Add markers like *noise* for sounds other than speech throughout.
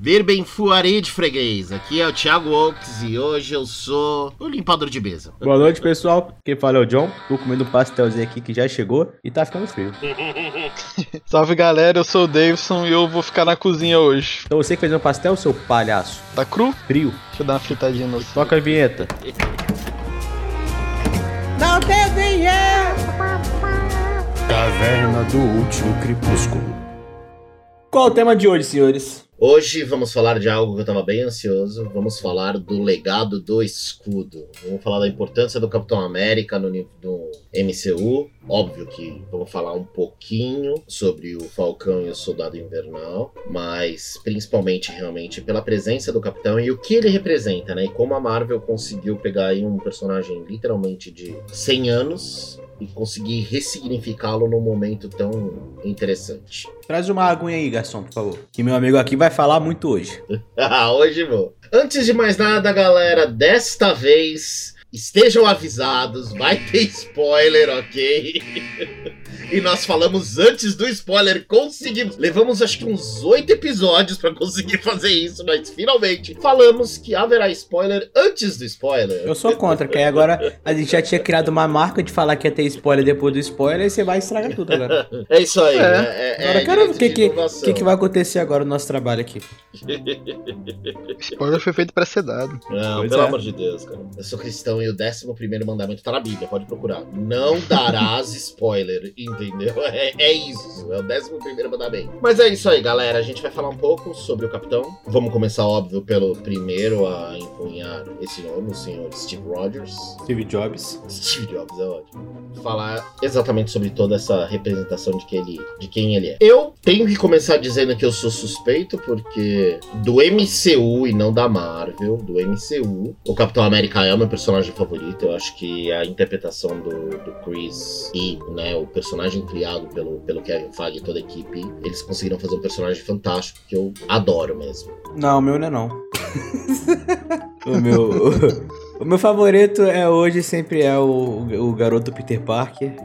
Virben Fuari de Freguês, aqui é o Thiago Oaks e hoje eu sou o limpador de mesa. Boa noite, pessoal. Quem fala é o John. Tô comendo um pastelzinho aqui que já chegou e tá ficando frio. *laughs* Salve galera, eu sou o Davidson e eu vou ficar na cozinha hoje. Então você que fez um pastel, seu palhaço? Tá cru? Frio. Deixa eu dar uma fritadinha no Toca a vinheta. Não tem dinheiro! Caverna do Último Crepúsculo. Qual o tema de hoje, senhores? Hoje vamos falar de algo que eu tava bem ansioso. Vamos falar do legado do escudo. Vamos falar da importância do Capitão América no, no MCU. Óbvio que vamos falar um pouquinho sobre o Falcão e o Soldado Invernal, mas principalmente realmente pela presença do Capitão e o que ele representa, né? E como a Marvel conseguiu pegar aí um personagem literalmente de 100 anos e conseguir ressignificá-lo num momento tão interessante. Traz uma aguinha aí, garçom, por favor. Que meu amigo aqui vai falar muito hoje. *laughs* ah, hoje vou. Antes de mais nada, galera, desta vez estejam avisados, vai ter spoiler, ok? *laughs* e nós falamos antes do spoiler, conseguimos. Levamos acho que uns oito episódios para conseguir fazer isso, mas finalmente falamos que haverá spoiler antes do spoiler. Eu sou contra, que aí agora a gente já tinha criado uma marca de falar que ia ter spoiler depois do spoiler e você vai estragar tudo agora. *laughs* é isso aí, é. né? É, agora é ver o que, que, que, que vai acontecer agora no nosso trabalho aqui. *laughs* spoiler foi feito para ser dado. Não, pois pelo é. amor de Deus, cara. Eu sou cristão e o décimo primeiro mandamento tá na Bíblia, pode procurar. Não darás spoiler, entendeu? *laughs* É, é isso, é o décimo primeiro mandamento. Mas é isso aí, galera. A gente vai falar um pouco sobre o Capitão. Vamos começar, óbvio, pelo primeiro a empunhar esse nome, o senhor Steve Rogers. Steve Jobs. Steve Jobs, é ótimo. Falar exatamente sobre toda essa representação de, que ele, de quem ele é. Eu tenho que começar dizendo que eu sou suspeito, porque do MCU e não da Marvel, do MCU, o Capitão América é o meu personagem favorito. Eu acho que a interpretação do, do Chris e né, o personagem criado pelo, pelo Kevin Feige e toda a equipe, eles conseguiram fazer um personagem fantástico que eu adoro mesmo. Não, o meu não é não. o meu. *laughs* O meu favorito é hoje sempre é o, o garoto Peter Parker.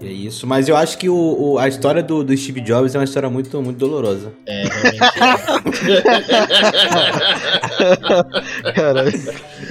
E é isso. Mas eu acho que o, o, a história do, do Steve Jobs é uma história muito, muito dolorosa. É, realmente. *laughs* *laughs* Caralho.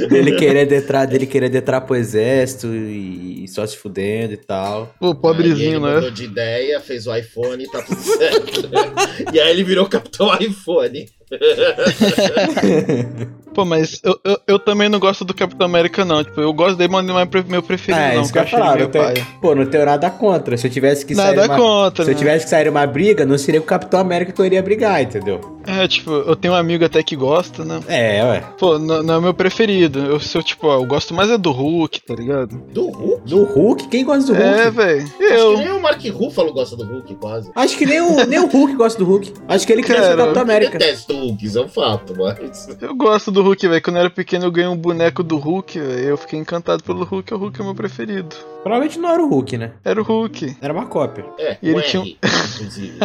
Dele querer detrar, dele querer detrar pro exército e, só se fudendo e tal. Pô, pobrezinho, aí ele né? de ideia, fez o iPhone e tá tudo certo. *laughs* e aí ele virou Capitão iPhone. *laughs* Pô, mas eu, eu, eu, também não gosto do Capitão América, não. Tipo, eu gosto dele, mas não é meu preferido, é, não. Isso que eu falar, não tenho, pô, não tenho nada contra. Se eu tivesse que nada sair. Nada contra. Se né? eu tivesse que sair uma briga, não seria o Capitão América que eu iria brigar, entendeu? É, tipo, eu tenho um amigo até que gosta, né? É, ué. Pô, não, não é o meu preferido. Eu sou, tipo, ó, eu gosto mais é do Hulk, tá ligado? Do Hulk? Do Hulk? Quem gosta do é, Hulk? É, velho. Eu. Acho que nem o Mark Ruffalo gosta do Hulk, quase. Acho que nem o, nem o Hulk gosta do Hulk. Acho que ele quer ser o Capitão América. Eu detesto Hulk, isso é um fato, mas. Eu gosto do Hulk, velho. Quando eu era pequeno eu ganhei um boneco do Hulk, véio. eu fiquei encantado pelo Hulk, o Hulk é o meu preferido. Provavelmente não era o Hulk, né? Era o Hulk. Era uma cópia. É, e ele tinha um... *laughs* inclusive.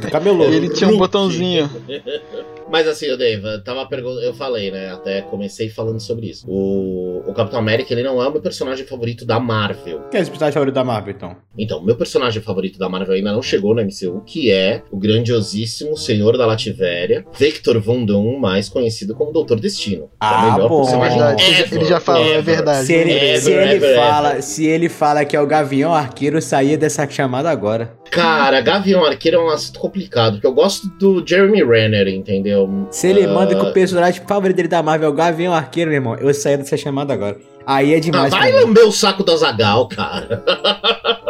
do camelô. Ele tinha um botãozinho. *laughs* Mas assim, o Dave, tava perguntando, eu falei, né? Até comecei falando sobre isso. O, o Capitão América, ele não é o meu personagem favorito da Marvel. Quem é esse personagem favorito da Marvel, então? Então, meu personagem favorito da Marvel ainda não chegou no MCU, que é o grandiosíssimo Senhor da Lativéria, Victor Von Doom, mais conhecido como Doutor Destino. Ah, é melhor bom. personagem ever, Ele já falou, é verdade. Se ele, ever, se ele ever, fala, ever. se ele fala que é o Gavião Arqueiro, saía dessa chamada agora. Cara, Gavião Arqueiro é um assunto complicado, porque eu gosto do Jeremy Renner, entendeu? Se ele uh... manda que o personagem favorito dele da Marvel é o Gavião Arqueiro, meu irmão, eu saí dessa chamada agora. Aí é demais. Ah, vai lamber o saco da Zagal, cara. *laughs*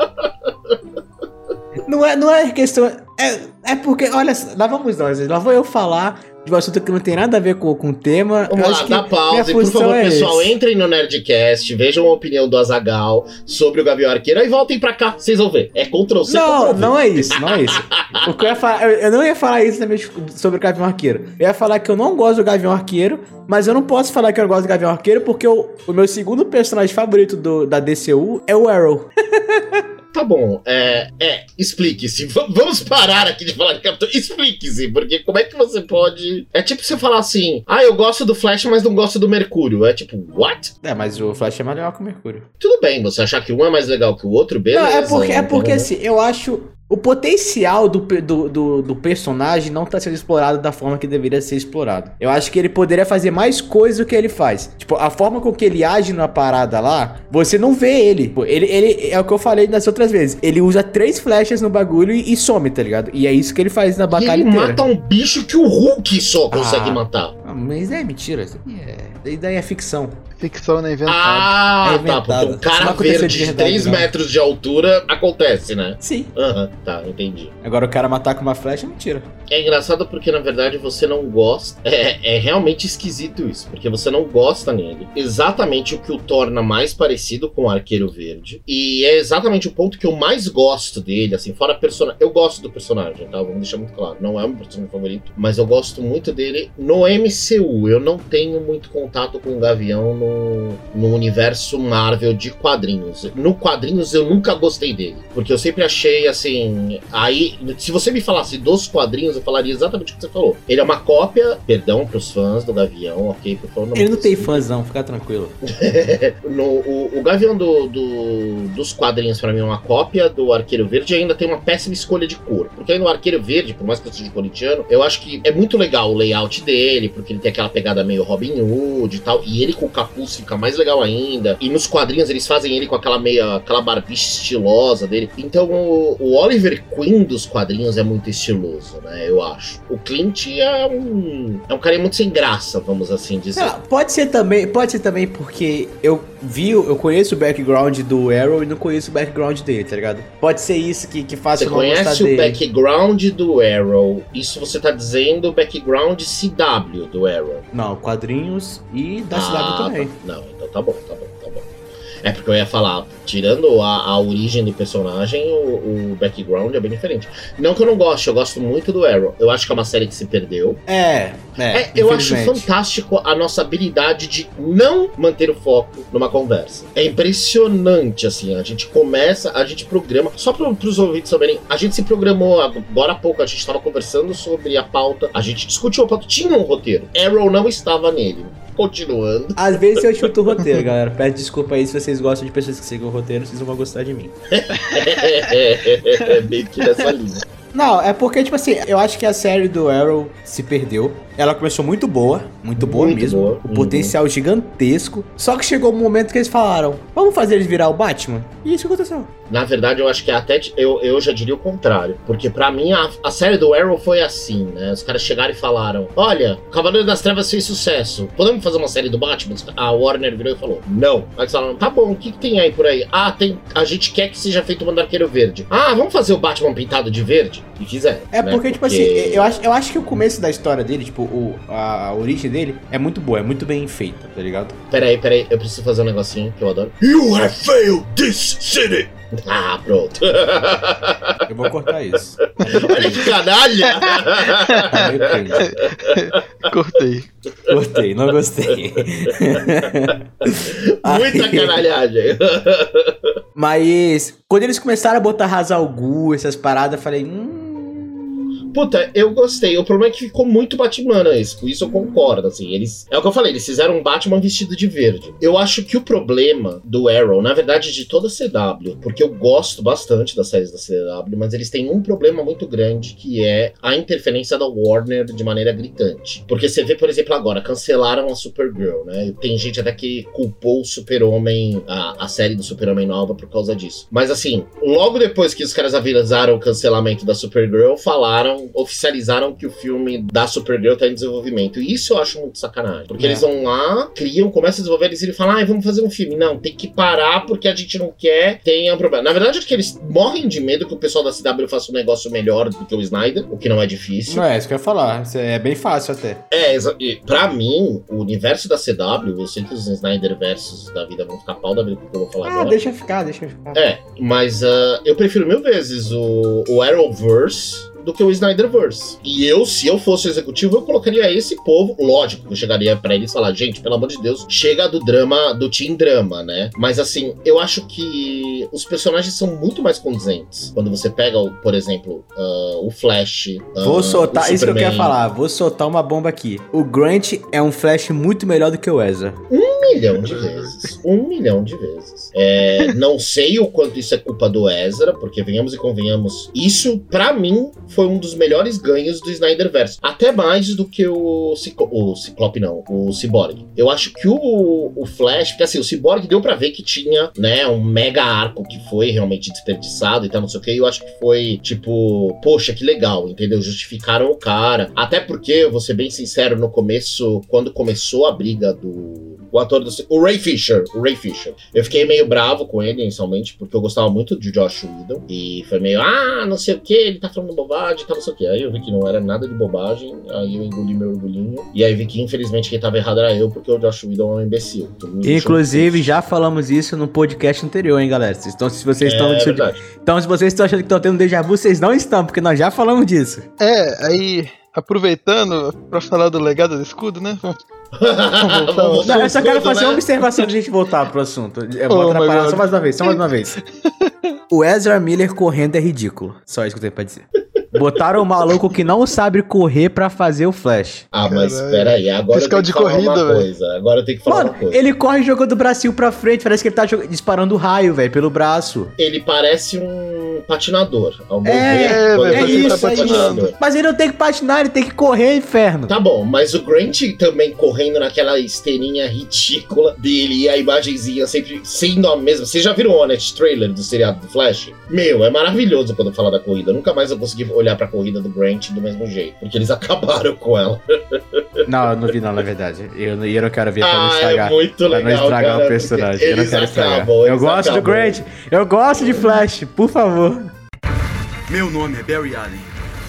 Não é, não é questão. É, é porque, olha, lá vamos nós, lá vou eu falar de um assunto que não tem nada a ver com, com o tema. Vamos lá, dá pausa e por favor, é pessoal, esse. entrem no Nerdcast, vejam a opinião do Azagal sobre o Gavião Arqueiro e voltem pra cá, vocês vão ver. É Ctrl C. Não, não é isso, não é isso. o que eu, ia falar, eu, eu não ia falar isso também sobre o Gavião Arqueiro. Eu ia falar que eu não gosto do Gavião Arqueiro, mas eu não posso falar que eu gosto do Gavião Arqueiro porque o, o meu segundo personagem favorito do, da DCU é o Arrow. *laughs* Tá bom, é, é explique-se. vamos parar aqui de falar de Capitão. Explique-se, porque como é que você pode. É tipo você falar assim: ah, eu gosto do Flash, mas não gosto do Mercúrio. É tipo, what? É, mas o Flash é mais legal que o Mercúrio. Tudo bem, você achar que um é mais legal que o outro, beleza. Não, é porque, é porque assim, eu acho o potencial do, do, do, do personagem não tá sendo explorado da forma que deveria ser explorado. Eu acho que ele poderia fazer mais coisas do que ele faz. Tipo, a forma com que ele age na parada lá, você não vê ele. Pô, Ele, ele é o que eu falei das outras vezes. Ele usa três flechas no bagulho e, e some, tá ligado? E é isso que ele faz na E batalha ele inteira. mata um bicho que o Hulk só consegue Ah. matar. Ah, mas é mentira. Isso aí é, isso daí é ficção. Ficção, né? Inventado. Ah, É tá. inventado. Porque um cara não verde de de verdade, 3 não. metros de altura acontece, né? Sim. Aham, tá, entendi. Agora o cara matar com uma flecha é mentira. É engraçado porque, na verdade, você não gosta. É, é realmente esquisito isso, porque você não gosta nele. Exatamente o que o torna mais parecido com o Arqueiro Verde. E é exatamente o ponto que eu mais gosto dele, assim, fora personagem. Eu gosto do personagem, tá? Vamos deixar muito claro. Não é o meu personagem favorito, mas eu gosto muito dele no MCU. Eu não tenho muito contato com o Gavião no, no universo Marvel de quadrinhos. No quadrinhos eu nunca gostei dele. Porque eu sempre achei assim. Aí, se você me falasse dos quadrinhos, eu falaria exatamente o que você falou. Ele é uma cópia, perdão pros fãs do Gavião, ok? Por favor, Ele não tem fãs, não, fica tranquilo. *laughs* no, o, o Gavião do, do- dos quadrinhos, pra mim, é uma cópia do Arqueiro Verde e ainda tem uma péssima escolha de cor. Porque aí no Arqueiro Verde, por mais que eu seja corintiano, eu acho que é muito legal o layout dele, porque ele tem aquela pegada meio Robin Hood e tal. E ele com o capuz fica mais legal ainda. E nos quadrinhos eles fazem ele com aquela meia, aquela barbicha estilosa dele. Então o, o Oliver Queen dos quadrinhos é muito estiloso, né? Eu acho. O Clint é um. É um cara muito sem graça, vamos assim dizer. Lá, pode ser também, pode ser também porque eu vi, eu conheço o background do Arrow e não conheço o background dele, tá ligado? Pode ser isso que, que faz Você não conhece o dele. background do Arrow? Isso você tá dizendo o background CW do Arrow? Não, quadrinhos e da Ah, CW também. tá. Não, então tá bom, tá bom, tá bom. É porque eu ia falar, tirando a, a origem do personagem, o, o background é bem diferente. Não que eu não goste, eu gosto muito do Arrow. Eu acho que é uma série que se perdeu. É, é. É, eu acho fantástico a nossa habilidade de não manter o foco numa conversa. É impressionante, assim. A gente começa, a gente programa. Só para os ouvintes saberem, a gente se programou agora há pouco, a gente estava conversando sobre a pauta, a gente discutiu a pauta, tinha um roteiro. Arrow não estava nele. Continuando. Às vezes eu chuto o roteiro, galera. Peço desculpa aí se vocês gostam de pessoas que sigam o roteiro, vocês não vão gostar de mim. *laughs* é, meio que nessa linha. Não, é porque, tipo assim, eu acho que a série do Arrow se perdeu. Ela começou muito boa, muito boa Muito mesmo. boa. O Uhum. potencial gigantesco. Só que chegou um momento que eles falaram: vamos fazer eles virar o Batman? E isso aconteceu. Na verdade, eu acho que até eu, eu já diria o contrário. Porque pra mim, a, a série do Arrow foi assim, né? Os caras chegaram e falaram: Olha, Cavaleiro das Trevas fez sucesso. Podemos fazer uma série do Batman? A Warner virou e falou: Não. Aí eles falaram: Tá bom, o que, que tem aí por aí? Ah, tem. A gente quer que seja feito um Arqueiro Verde. Ah, vamos fazer o Batman pintado de verde? E fizeram. É né? porque, tipo assim, eu acho, eu acho que o começo da história dele, tipo, o, a, origem dele é muito boa, é muito bem feita, tá ligado? Peraí, peraí, eu preciso fazer um negocinho que eu adoro. You have failed this city! Ah, pronto. *laughs* Eu vou cortar isso. Olha que canalha! Cortei. Cortei, não gostei. Muita Aí- canalhagem. Mas quando eles começaram a botar Hazal Gu, essas paradas, eu falei, hum. Puta, eu gostei. O problema é que ficou muito Batmanesco. Isso eu concordo, assim. Eles. É o que eu falei, eles fizeram um Batman vestido de verde. Eu acho que o problema do Arrow, na verdade, de toda a CW, porque eu gosto bastante das séries da CW, mas eles têm um problema muito grande que é a interferência da Warner de maneira gritante. Porque você vê, por exemplo, agora, cancelaram a Supergirl, né? Tem gente até que culpou o Super-Homem, a, a série do Super-Homem nova por causa disso. Mas assim, logo depois que os caras avisaram o cancelamento da Supergirl, falaram, oficializaram que o filme da Supergirl tá em desenvolvimento. E isso eu acho muito sacanagem. Porque É. eles vão lá, criam, começam a desenvolver, eles viram e falam, ah, vamos fazer um filme. Não, tem que parar porque a gente não quer, tem um problema. Na verdade, acho que eles morrem de medo que o pessoal da CW faça um negócio melhor do que o Snyder, o que não é difícil. Não é isso que eu ia falar. É bem fácil até. É, e pra mim, o universo da CW, eu sei que os Snyder versus da vida vão ficar pau da vida com o que eu vou falar Ah, agora. deixa ficar, deixa ficar. É, mas ah, eu prefiro mil vezes o, o Arrowverse do que o Snyderverse. E eu, se eu fosse o executivo, eu colocaria esse povo, lógico, que eu chegaria pra eles e falar, gente, pelo amor de Deus, chega do drama, do teen drama, né? Mas assim, eu acho que os personagens são muito mais condizentes. Quando você pega, o- por exemplo, ah, o Flash. ah, Vou soltar, isso que eu quero falar, vou soltar uma bomba aqui. O Grant é um Flash muito melhor do que o Ezra. Milhão de vezes. Um milhão de vezes. É, não sei o quanto isso é culpa do Ezra, porque venhamos e convenhamos, isso, para mim, foi um dos melhores ganhos do Snyderverse. Até mais do que o, Ciclo o Ciclope, não, o Cyborg. Eu acho que o, o Flash, porque assim, o Cyborg deu para ver que tinha, né, um mega arco que foi realmente desperdiçado e tal, não sei o que. E eu acho que foi, tipo, poxa, que legal, entendeu? Justificaram o cara. Até porque, eu vou ser bem sincero, no começo, quando começou a briga do o ator do. O Ray Fisher. O Ray Fisher. Eu fiquei meio bravo com ele, inicialmente, porque eu gostava muito de Josh Whedon. E foi meio, ah, não sei o que, ele tá falando bobagem, tá não sei o que. Aí eu vi que não era nada de bobagem, aí eu engoli meu orgulhinho. E aí vi que, infelizmente, quem tava errado era eu, porque o Josh Whedon é um imbecil. Inclusive, já falamos isso no podcast anterior, hein, galera. Então, se vocês estão. É, então, se vocês estão achando que estão tendo déjà vu, vocês não estão, porque nós já falamos disso. É, aí aproveitando para falar do legado do escudo, né? Não, eu só quero fazer né? uma observação de a gente voltar pro assunto. Vou oh, atrapalhar só mais uma vez, só mais uma vez. *laughs* O Ezra Miller correndo é ridículo. Só isso que eu tenho pra dizer. Botaram o maluco que não sabe correr pra fazer o flash. Ah, mas peraí, agora Fiscal eu tenho de que falar corrida, uma coisa. Agora eu tenho que falar Mano, uma coisa. ele corre jogando o bracinho pra frente, parece que ele tá disparando raio, velho, pelo braço. Ele parece um patinador, ao meu é, ver. É, é isso, tá é isso. Mas ele não tem que patinar, ele tem que correr, inferno. Tá bom, mas o Grant também correndo naquela esteirinha ridícula dele e a imagenzinha sempre sendo a mesma. Vocês já viram o Honest Trailer do seriado do Flash? Meu, é maravilhoso quando fala da corrida. Nunca mais eu consegui olhar olhar pra corrida do Grant do mesmo jeito. Porque eles *laughs* acabaram com ela. Não, eu não vi não, na verdade. Eu, eu não quero ver pra ah, não é estragar. É muito legal, pra não estragar cara, o personagem. Eu não quero estragar. Acabam, eu gosto acabam. do Grant. Eu gosto de Flash, por favor. Meu nome é Barry Allen.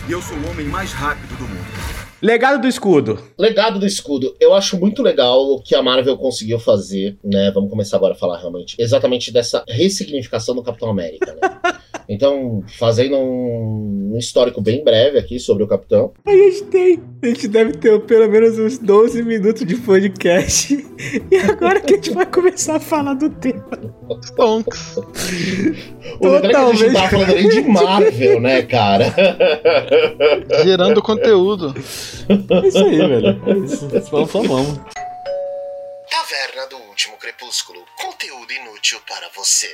E eu sou o homem mais rápido do mundo. Legado do escudo. Legado do escudo. Eu acho muito legal o que a Marvel conseguiu fazer, né? Vamos começar agora a falar realmente. Exatamente dessa ressignificação do Capitão América, né? *laughs* Então, fazendo um, um, histórico bem breve aqui sobre o Capitão. A gente tem, a gente deve ter pelo menos uns 12 minutos de podcast. *laughs* E agora que a gente vai começar a falar do tema. Stonks. o Totalmente. é que a gente tá falando de Marvel, né, cara? Gerando *laughs* conteúdo. É isso aí, velho. É isso. Vamos, vamos. Taverna do Último Crepúsculo. Conteúdo inútil para você.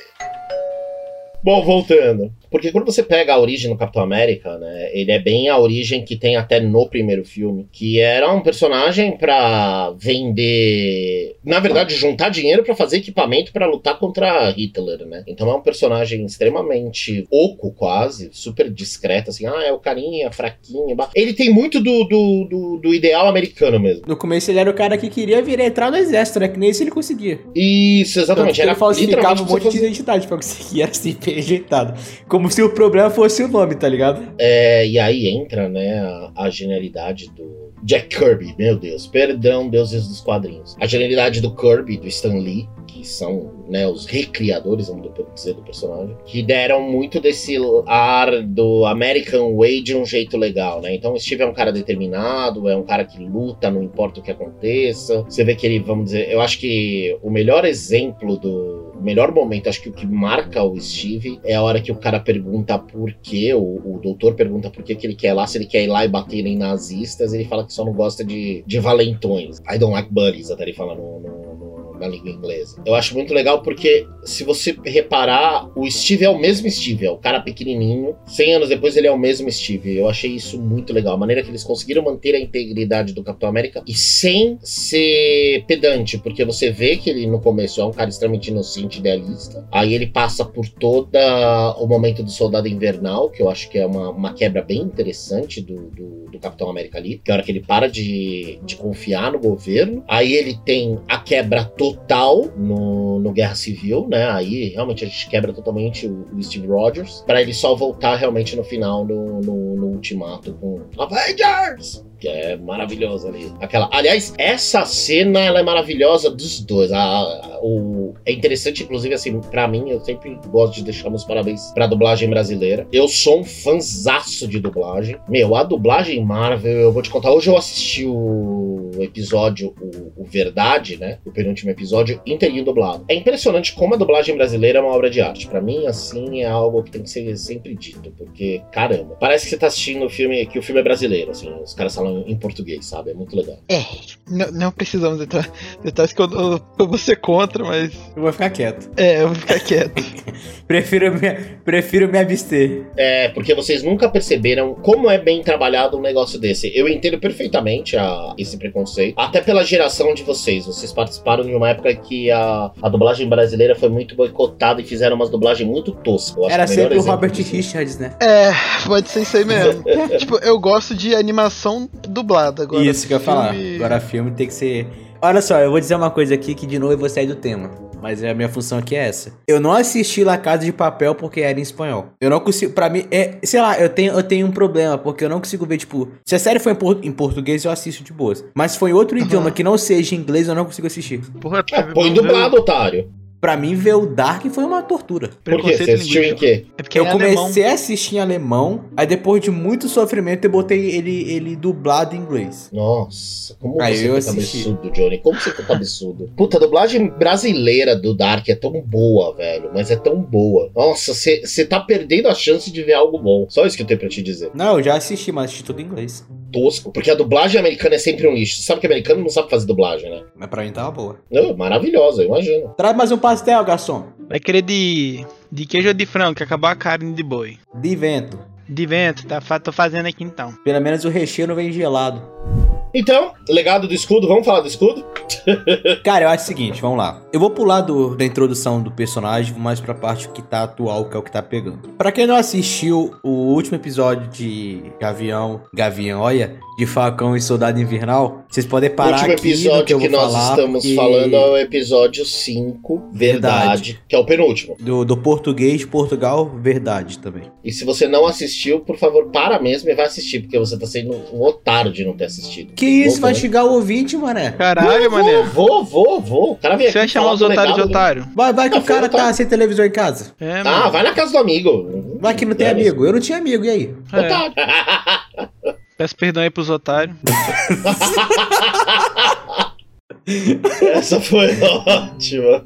Bom, voltando. Porque quando você pega a origem do Capitão América, né, ele é bem a origem que tem até no primeiro filme, que era um personagem para vender, na verdade, juntar dinheiro para fazer equipamento para lutar contra Hitler, né? Então é um personagem extremamente oco quase, super discreto, assim, ah, é o carinha, fraquinho. Ele tem muito do, do, do, do, ideal americano mesmo. No começo ele era o cara que queria vir entrar no exército, né? Que nem isso ele conseguia. Isso, exatamente. Então, era ele falsificava um monte de identidade pra conseguir, *laughs* era assim, rejeitado. Como como se o problema fosse o nome, tá ligado? É, e aí entra, né, a, a genialidade do Jack Kirby, meu Deus, perdão, deuses dos quadrinhos. A genialidade do Kirby, do Stan Lee, que são né, os recriadores, vamos dizer, do personagem, que deram muito desse ar do American Way de um jeito legal, né? Então o Steve é um cara determinado, é um cara que luta, não importa o que aconteça. Você vê que ele, vamos dizer, eu acho que o melhor exemplo do melhor momento, acho que o que marca o Steve é a hora que o cara pergunta por quê, o, o doutor pergunta por que, ele quer lá, se ele quer ir lá e bater em nazistas, ele fala que só não gosta de, de valentões. I don't like buddies, até ele fala no, no na língua inglesa. Eu acho muito legal porque, se você reparar, o Steve é o mesmo Steve, é o cara pequenininho. 100 anos depois ele é o mesmo Steve. Eu achei isso muito legal. A maneira que eles conseguiram manter a integridade do Capitão América e sem ser pedante, porque você vê que ele no começo é um cara extremamente inocente, idealista. Aí ele passa por todo o momento do Soldado Invernal, que eu acho que é uma, uma quebra bem interessante do, do, do Capitão América ali, que é a hora que ele para de, de confiar no governo. Aí ele tem a quebra total total no, no Guerra Civil, né? Aí realmente a gente quebra totalmente o, o Steve Rogers, para ele só voltar realmente no final, no, no, no Ultimato com Avengers! que é maravilhosa ali. Aquela, aliás, essa cena ela é maravilhosa dos dois. A, a, o, é interessante, inclusive, assim, para mim, eu sempre gosto de deixar meus parabéns pra dublagem brasileira. Eu sou um fanzaço de dublagem. Meu, a dublagem Marvel, eu vou te contar. Hoje eu assisti o episódio, o, o Verdade, né? O penúltimo episódio inteirinho dublado. É impressionante como a dublagem brasileira é uma obra de arte. Pra mim, assim, é algo que tem que ser sempre dito, porque, caramba, parece que você tá assistindo o filme, que o filme é brasileiro, assim, os caras falam em português, sabe? É muito legal. É, não, não precisamos entrar detalhes que eu, eu, eu vou ser contra, mas. Eu vou ficar quieto. É, eu vou ficar quieto. *laughs* Prefiro me, prefiro me abster. É, porque vocês nunca perceberam como é bem trabalhado um negócio desse. Eu entendo perfeitamente a, esse preconceito, até pela geração de vocês. Vocês participaram de uma época que a, a dublagem brasileira foi muito boicotada e fizeram umas dublagens muito toscas. Era melhor sempre o Robert disso- Richards, né? É, pode ser isso aí mesmo. *laughs* tipo, eu gosto de animação dublada agora. Isso que eu ia falar. Agora filme tem que ser. Olha só, eu vou dizer uma coisa aqui que de novo eu vou sair do tema. Mas a minha função aqui é essa. Eu não assisti La Casa de Papel porque era em espanhol. Eu não consigo. Pra mim, é. Sei lá, eu tenho, eu tenho um problema, porque eu não consigo ver, tipo. Se a série for em, por- em português, eu assisto de boas. Mas se for em outro idioma que não seja inglês, eu não consigo assistir. Porra, É, põe dublado, otário. Pra mim, ver o Dark foi uma tortura. Por quê? Você assistiu em quê? É porque Eu é alemão. comecei a assistir em alemão, aí depois de muito sofrimento, eu botei ele, ele dublado em inglês. Nossa, como Aí você eu assisti. cabeçudo, Johnny? Como você fica cabeçudo? Puta, a dublagem brasileira do Dark é tão boa, velho. Mas é tão boa. Nossa, você tá perdendo a chance de ver algo bom. Só isso que eu tenho pra te dizer. Não, eu já assisti, mas assisti tudo em inglês. Tosco. Porque a dublagem americana é sempre um lixo. Você sabe que americano não sabe fazer dublagem, né? Mas pra mim tava boa. Não, maravilhosa, eu imagino. Traz mais um pastel, garçom. Vai querer de, de queijo ou de frango, que acabou a carne de boi. De vento. De vento, tá, tô fazendo aqui então. Pelo menos o recheio não vem gelado. Então, legado do escudo, vamos falar do escudo? *laughs* Cara, eu acho o seguinte, vamos lá. Eu vou pular do- da introdução do personagem, mais pra parte que tá atual, que é o que tá pegando. Pra quem não assistiu o último episódio de Gavião, Gavião, olha, de Falcão e Soldado Invernal, vocês podem o parar último aqui no episódio que que, nós falar, estamos porque- falando é o episódio 5, verdade, Verdade. que é o penúltimo. Do, do português de Portugal, verdade também. E se você não assistiu, por favor, para mesmo e vai assistir, porque você tá sendo um otário de não ter assistido. Que isso, Vou vai xingar o ouvinte, mané. Caralho, vou, mané. Vou, vou, vou. O cara vem Você vai chamar os otários de do- otário? Vai, vai que Não, o cara tá otário. sem televisor em casa. É, Ah, mano. vai na casa do amigo. Vai que não tem É, amigo. Eu não tinha amigo, e aí? *laughs* É, Otário. peço perdão aí pros otários. *laughs* *laughs* Essa foi ótima.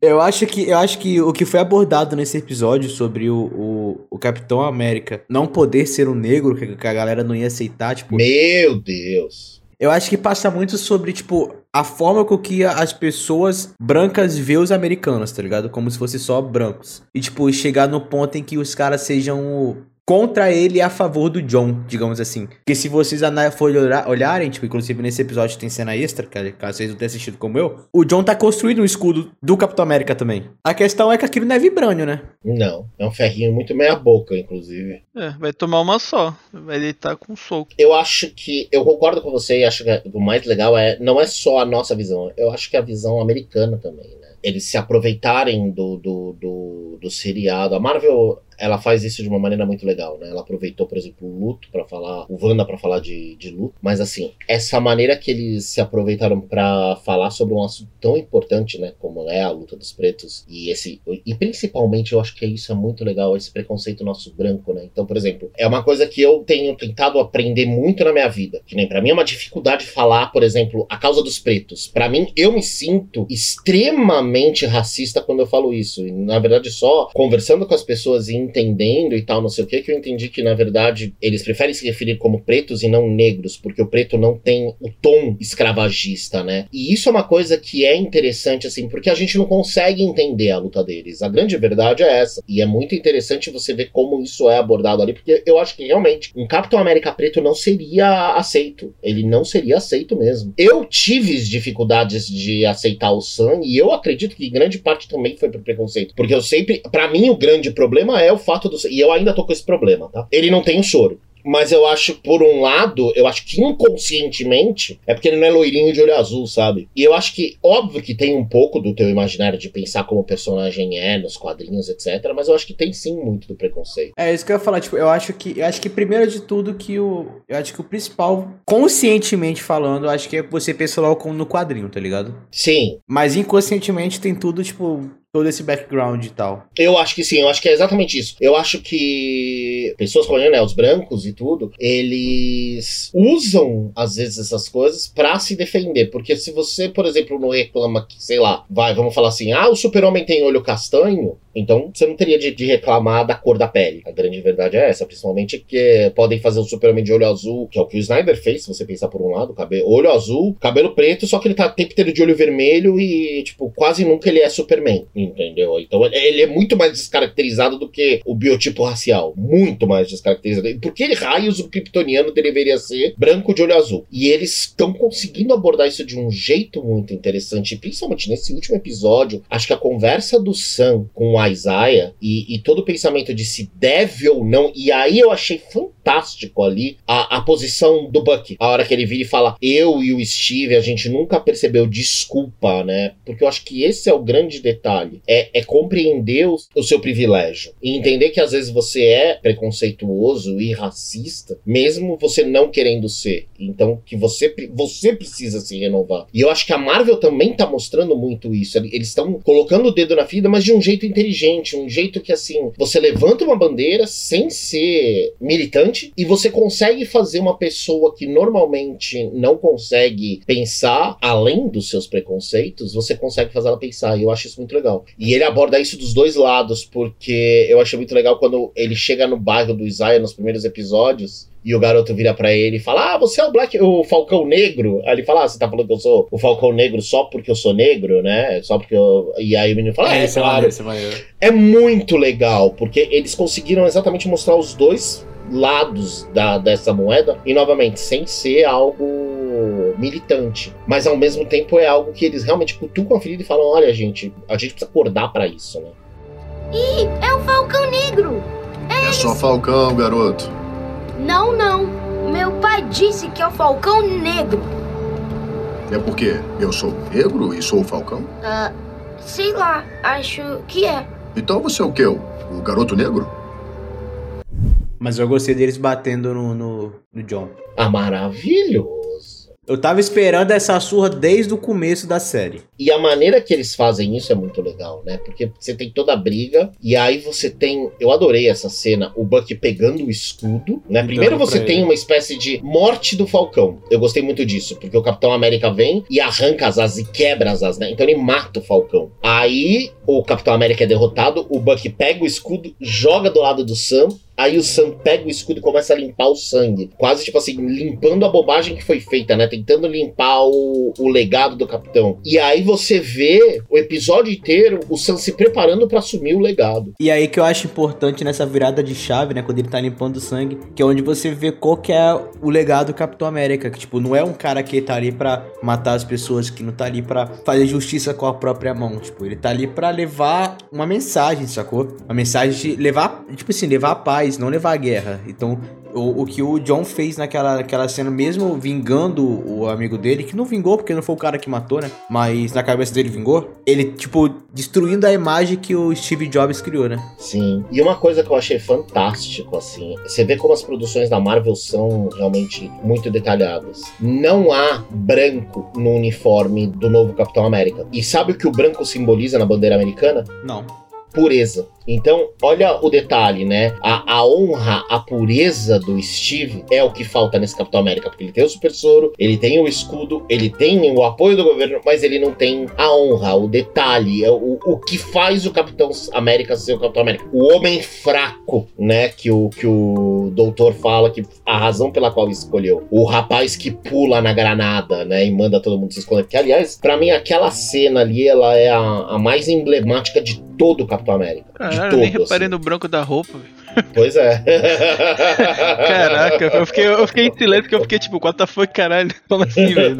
Eu acho que eu acho que o que foi abordado nesse episódio sobre o, o, o Capitão América não poder ser um negro, que que a galera não ia aceitar, tipo, Meu Deus. eu acho que passa muito sobre, tipo, a forma com que as pessoas brancas vê os americanos, tá ligado? Como se fossem só brancos. E, tipo, chegar no ponto em que os caras sejam contra ele e a favor do John, digamos assim. Porque se vocês forem olhar- olharem, tipo, inclusive nesse episódio tem cena extra, cara, caso vocês não tenham assistido como eu, o John tá construindo um escudo do Capitão América também. A questão é que aquilo não é vibrânio, né? Não, é um ferrinho muito meia boca, inclusive. É, vai tomar uma só. Vai deitar com um soco. Eu acho que. Eu concordo com você e acho que o mais legal é. Não é só a nossa visão, eu acho que é a visão americana também, né? Eles se aproveitarem do, do, do, do seriado. A Marvel, ela faz isso de uma maneira muito legal, né? Ela aproveitou, por exemplo, o luto pra falar. O Wanda pra falar de, de luto. Mas assim, essa maneira que eles se aproveitaram pra falar sobre um assunto tão importante, né? Como é a luta dos pretos. E esse. E principalmente eu acho que isso é muito legal, esse preconceito nosso branco, né? Então, por exemplo, é uma coisa que eu tenho tentado aprender muito na minha vida. Que nem pra mim é uma dificuldade falar, por exemplo, a causa dos pretos. Pra mim, eu me sinto extremamente racista quando eu falo isso. E, na verdade, só conversando com as pessoas e entendendo e tal, não sei o que, que eu entendi que, na verdade, eles preferem se referir como pretos e não negros, porque o preto não tem o tom escravagista, né? E isso é uma coisa que é interessante, assim, porque a gente não consegue entender a luta deles. A grande verdade é essa. E é muito interessante você ver como isso é abordado ali, porque eu acho que realmente um Capitão América preto não seria aceito. Ele não seria aceito mesmo. Eu tive dificuldades de aceitar o Sam e eu acredito que grande parte também foi por preconceito. Porque eu sempre, Pra mim, o grande problema é o fato do. E eu ainda tô com esse problema, tá? Ele não tem o soro. Mas eu acho, por um lado, eu acho que inconscientemente é porque ele não é loirinho de olho azul, sabe? E eu acho que, óbvio que tem um pouco do teu imaginário de pensar como o personagem é nos quadrinhos, etc. Mas eu acho que tem sim muito do preconceito. É isso que eu ia falar, tipo, eu acho que eu acho que primeiro de tudo que o eu acho que o principal, conscientemente falando, eu acho que é você pensa logo como no quadrinho, tá ligado? Sim, Mas inconscientemente tem tudo, tipo, todo esse background e tal. Eu acho que sim, eu acho que é exatamente isso. Eu acho que pessoas como né, os brancos e tudo, eles usam às vezes essas coisas pra se defender. Porque se você, por exemplo, não reclama que, sei lá, vai, vamos falar assim, ah, o super-homem tem olho castanho, então você não teria de, de reclamar da cor da pele. A grande verdade é essa, principalmente que podem fazer o super-homem de olho azul, que é o que o Snyder fez, se você pensar por um lado, cabelo, olho azul, cabelo preto, só que ele tá o tempo inteiro de olho vermelho e, tipo, quase nunca ele é Superman, entendeu? Então ele é muito mais descaracterizado do que o biotipo racial. Muito mais descaracterizado. E por que raios o kryptoniano deveria ser branco de olho azul? E eles estão conseguindo abordar isso de um jeito muito interessante, principalmente nesse último episódio. Acho que a conversa do Sam com o Isaiah e, e todo o pensamento de se deve ou não, e aí eu achei fantástico ali a, a posição do Buck. A hora que ele vira e fala, eu e o Steve, a gente nunca percebeu desculpa, né? Porque eu acho que esse é o grande detalhe. É, é compreender o, o seu privilégio. E entender que às vezes você é preconceituoso e racista, mesmo você não querendo ser. Então, que você, você precisa se renovar. E eu acho que a Marvel também tá mostrando muito isso. Eles estão colocando o dedo na ferida, mas de um jeito inteligente, um jeito que, assim, você levanta uma bandeira sem ser militante e você consegue fazer uma pessoa que normalmente não consegue pensar além dos seus preconceitos, você consegue fazer ela pensar. E eu acho isso muito legal. E ele aborda isso dos dois lados, porque eu achei muito legal quando ele chega no bairro do Isaiah nos primeiros episódios e o garoto vira para ele e fala: Ah, você é o Black, o Falcão Negro. Aí ele fala: Ah, você tá falando que eu sou o Falcão Negro só porque eu sou negro, né? Só porque eu. E aí o menino fala: É, é, claro. É, é muito legal, porque eles conseguiram exatamente mostrar os dois lados da, dessa moeda e novamente sem ser algo militante, mas ao mesmo tempo é algo que eles realmente cutucam a ferida e falam: olha, gente, a gente precisa acordar para isso, né? Ih, é o Falcão Negro! É, é só Falcão, garoto. Não, não. Meu pai disse que é o Falcão Negro. É porque eu sou negro e sou o Falcão? Ah, sei lá, acho que é. Então você é o quê? O, o garoto negro? Mas eu gostei deles batendo no, no, no John. Ah, maravilhoso. Eu tava esperando essa surra desde o começo da série. E a maneira que eles fazem isso é muito legal, né? Porque você tem toda a briga e aí você tem, eu adorei essa cena, o Buck pegando o escudo, né? Primeiro você tem uma espécie de morte do Falcão. Eu gostei muito disso, porque o Capitão América vem e arranca as asas e quebra as asas, né? Então ele mata o Falcão. Aí o Capitão América é derrotado, o Buck pega o escudo, joga do lado do Sam Aí o Sam pega o escudo e começa a limpar o sangue. Quase tipo assim, limpando a bobagem que foi feita, né? Tentando limpar o, o legado do capitão. E aí você vê o episódio inteiro o Sam se preparando para assumir o legado. E aí que eu acho importante nessa virada de chave, né? Quando ele tá limpando o sangue, que é onde você vê qual que é o legado do Capitão América. Que, tipo, não é um cara que tá ali para matar as pessoas, que não tá ali para fazer justiça com a própria mão. Tipo, ele tá ali para levar uma mensagem, sacou? Uma mensagem de levar, tipo assim, levar a paz paz, não levar à guerra. Então, o, o que o John fez naquela, naquela cena, mesmo vingando o amigo dele, que não vingou porque não foi o cara que matou, né? Mas na cabeça dele vingou, ele, tipo, destruindo a imagem que o Steve Jobs criou, né? Sim. E uma coisa que eu achei fantástico, assim, você vê como as produções da Marvel são realmente muito detalhadas. Não há branco no uniforme do novo Capitão América. E sabe o que o branco simboliza na bandeira americana? Não. Pureza. Então, olha o detalhe, né? A, a, honra, a pureza do Steve é o que falta nesse Capitão América, porque ele tem o super soro, ele tem o escudo, ele tem o apoio do governo, mas ele não tem a honra, o detalhe, é o, o que faz o Capitão América ser o Capitão América. O homem fraco, né? Que o, que o doutor fala que a razão pela qual ele escolheu. O rapaz que pula na granada, né? E manda todo mundo se esconder. Que, aliás, para mim, aquela cena ali, ela é a, a mais emblemática de todo o Capitão América. Caralho, todo, nem reparei assim. no branco da roupa. Pois é. *laughs* Caraca, eu fiquei, eu fiquei em silêncio porque eu fiquei tipo, what the fuck, caralho? Como assim, velho?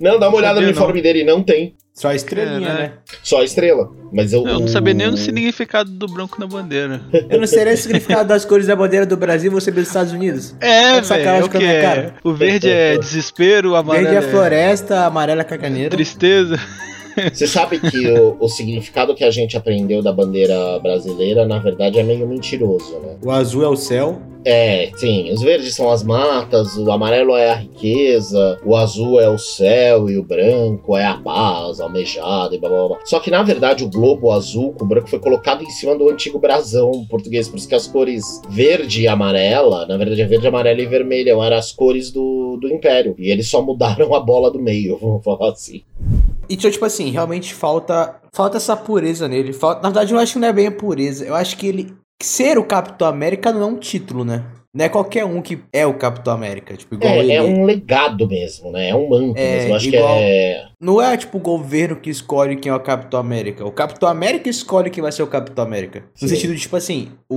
Não, dá uma olhada no uniforme dele, não tem. Só a estrelinha, é, né? né? Só a estrela. Mas eu, eu não sabia nem o significado do branco na bandeira. Eu não sei nem o significado das cores da bandeira do Brasil você dos Estados Unidos. É, velho. O, que é? o verde é desespero, o amarelo verde é floresta, amarela é caganeira. Tristeza. Você sabe que o, o significado que a gente aprendeu da bandeira brasileira, na verdade, é meio mentiroso, né? O azul é o céu. É, sim. Os verdes são as matas, o amarelo é a riqueza, o azul é o céu e o branco é a paz, almejada e blá blá blá. Só que na verdade o globo azul com o branco foi colocado em cima do antigo brasão português, por isso que as cores verde e amarela, na verdade é verde, amarela e vermelha, eram as cores do, do império. E eles só mudaram a bola do meio, *laughs* vamos falar assim. Então, tipo assim, realmente falta falta essa pureza nele. Falta, na verdade, eu acho que não é bem a pureza. Eu acho que ele ser o Capitão América não é um título, né? Não é qualquer um que é o Capitão América. Tipo, igual É, ele. é um legado mesmo, né? É um manto É, mesmo. Eu acho igual- que é. Não é tipo o governo que escolhe quem é o Capitão América. O Capitão América escolhe quem vai ser o Capitão América. No Sim. sentido de, tipo assim, o,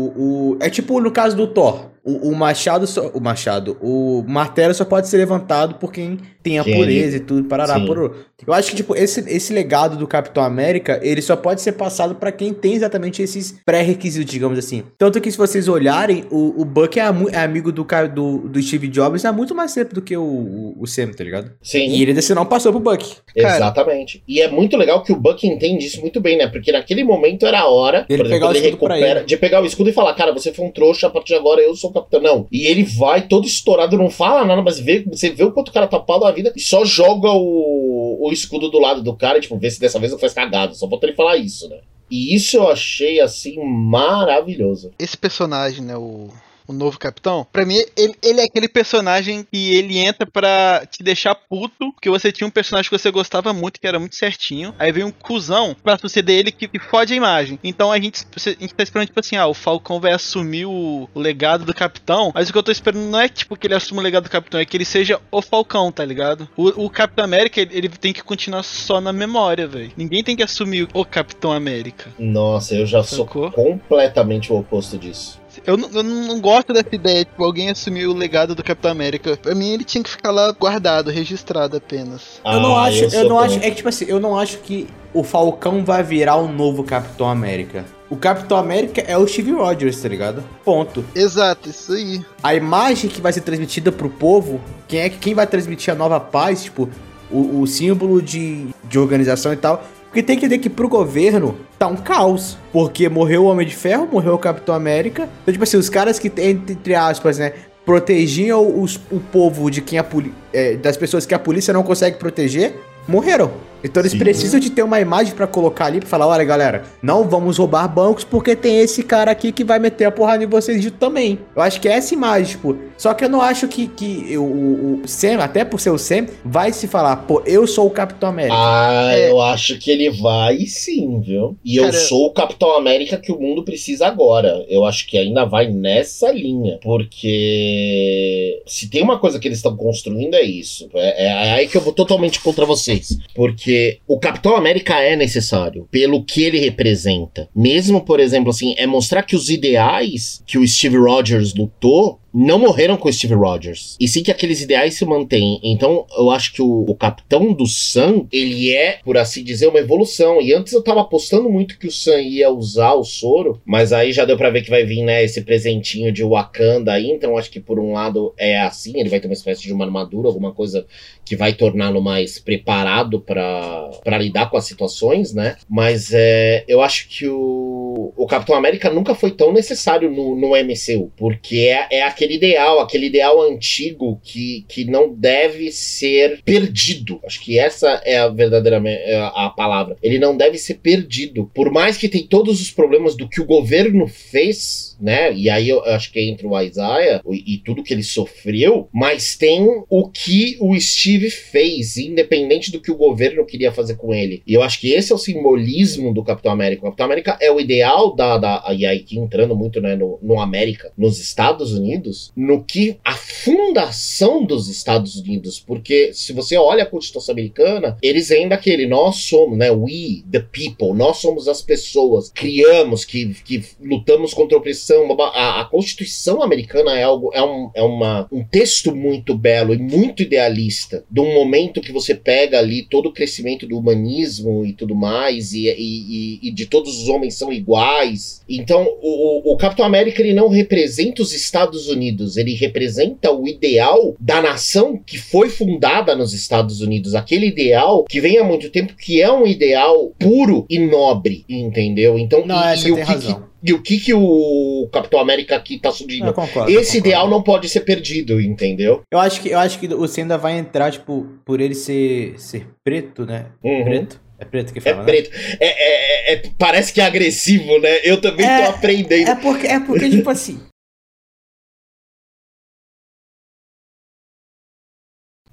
o. É tipo no caso do Thor. O, o machado só. O machado. O martelo só pode ser levantado por quem tem a Quem pureza e tudo. Parará, pororô. Eu acho que, tipo, esse, esse legado do Capitão América, ele só pode ser passado pra quem tem exatamente esses pré-requisitos, digamos assim. Tanto que, se vocês olharem, o, o Buck é, é amigo do, do, do Steve Jobs há muito mais tempo do que o, o, o Sam, tá ligado? Sim. E ele desse não passou pro Buck. Cara. Exatamente. E é muito legal que o Buck entende isso muito bem, né? Porque naquele momento era a hora, Ele por exemplo, pegar ele recupera, ele. de pegar o escudo e falar, cara, você foi um trouxa, a partir de agora eu sou capitão. Não. E ele vai todo estourado, não fala nada, mas vê, você vê o quanto o cara tá pau da vida e só joga o, o escudo do lado do cara e, tipo, vê se dessa vez não faz cagado. Só falta ele falar isso, né? E isso eu achei, assim, maravilhoso. Esse personagem, né, o, o novo capitão, pra mim, ele, ele é aquele personagem que ele entra pra te deixar puto, porque você tinha um personagem que você gostava muito, que era muito certinho, aí vem um cuzão pra suceder ele que, que fode a imagem. Então a gente, a gente tá esperando, tipo assim, ah, o Falcão vai assumir o, o legado do capitão, mas o que eu tô esperando não é, tipo, que ele assuma o legado do capitão, é que ele seja o Falcão, tá ligado? O, o Capitão América, ele, ele tem que continuar só na memória, velho. Ninguém tem que assumir o Capitão América. Nossa, eu já sou Sacou? completamente o oposto disso. Eu, não- eu não gosto dessa ideia, tipo, alguém assumir o legado do Capitão América. Pra mim, ele tinha que ficar lá guardado, registrado apenas. Eu não Ah, acho, eu, sou não acho, também. é que tipo assim, eu não acho que o Falcão vai virar o novo Capitão América. O Capitão América é o Steve Rogers, tá ligado? Ponto. Exato, isso aí. A imagem que vai ser transmitida pro povo, quem é que quem vai transmitir a nova paz, tipo, o, o símbolo de, de organização e tal. Porque tem que entender que pro governo tá um caos. Porque morreu o Homem de Ferro, morreu o Capitão América. Então, tipo assim, os caras que, entre aspas, né, protegiam os- o povo de quem a é, das pessoas que a polícia não consegue proteger, morreram. Então eles Sim. precisam de ter uma imagem pra colocar ali, pra falar, olha galera, não vamos roubar bancos porque tem esse cara aqui que vai meter a porrada em vocês também. Eu acho que é essa imagem, tipo. Só que eu não acho que, que eu- o, o Sam, até por ser o Sam, vai se falar, pô, eu sou o Capitão América. Ah, É. eu acho que ele vai sim, viu? E eu sou o Capitão América que o mundo precisa agora. Eu acho que ainda vai nessa linha. Porque se tem uma coisa que eles estão construindo é isso. É, é aí que eu vou totalmente contra vocês. Porque o Capitão América é necessário pelo que ele representa. Mesmo, por exemplo, assim, é mostrar que os ideais que o Steve Rogers lutou não morreram com o Steve Rogers. E sim que aqueles ideais se mantêm. Então, eu acho que o, o Capitão do Sam, ele é, por assim dizer, uma evolução. E antes eu tava apostando muito que o Sam ia usar o soro, mas aí já deu pra ver que vai vir, né, esse presentinho de Wakanda aí. Então, acho que por um lado é assim, ele vai ter uma espécie de uma armadura, alguma coisa que vai torná-lo mais preparado pra lidar com as situações, né? Mas é, eu acho que o, o Capitão América nunca foi tão necessário no, no MCU, porque é, é aquele ideal, aquele ideal antigo que, que não deve ser perdido. Acho que essa é a verdadeira é a, palavra. Ele não deve ser perdido. Por mais que tem todos os problemas do que o governo fez, né? E aí eu acho que entra o Isaiah e, e tudo que ele sofreu, mas tem o que o Steve fez, independente do que o governo queria fazer com ele. E eu acho que esse é o simbolismo do Capitão América. O Capitão América é o ideal da. da e aí entrando muito né, no, no América, nos Estados Unidos, no que a fundação dos Estados Unidos. Porque se você olha a Constituição Americana, eles ainda aquele, nós somos, né? We, the people, nós somos as pessoas, criamos, que, que lutamos contra a opressão. A, a Constituição Americana é algo, é, um, é uma, um texto muito belo e muito idealista, de um momento que você pega ali todo o crescimento do humanismo e tudo mais, e, e- e de todos os homens são iguais iguais. Então, o, o Capitão América ele não representa os Estados Unidos, ele representa o ideal da nação que foi fundada nos Estados Unidos, aquele ideal que vem há muito tempo, que é um ideal puro e nobre, entendeu? Então, Não, e, e o que, razão. que- e o que que o Capitão América aqui tá surgindo? Eu concordo. Esse eu concordo. ideal não pode ser perdido, entendeu? Eu acho que eu acho que você ainda vai entrar, tipo, por ele ser, ser preto, né? Uhum. Preto? É preto que É fala, né? preto. É, é- é- é- parece que é agressivo, né? Eu também É, tô aprendendo. É porque, é porque tipo assim. *laughs*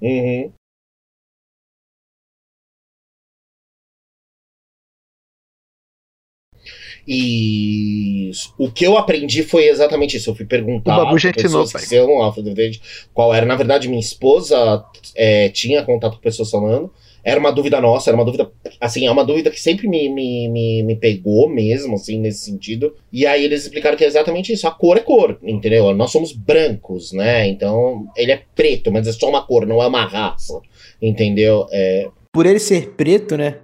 Uhum. E o que eu aprendi foi exatamente isso. Eu fui perguntar ensinou, pessoas que são afrodescendentes qual era. Na verdade, minha esposa é, tinha contato com pessoas falando. Era uma dúvida nossa, era uma dúvida. Assim, é uma dúvida que sempre me, me, me, me pegou mesmo, assim, nesse sentido. E aí eles explicaram que é exatamente isso. A cor é cor, entendeu? Nós somos brancos, né? Então, ele é preto, mas é só uma cor, não é uma raça. Entendeu? É, Por ele ser preto, né?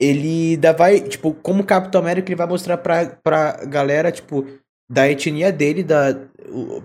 Ele ainda vai, tipo, como Capitão América, ele vai mostrar pra, pra galera, tipo, da etnia dele, da,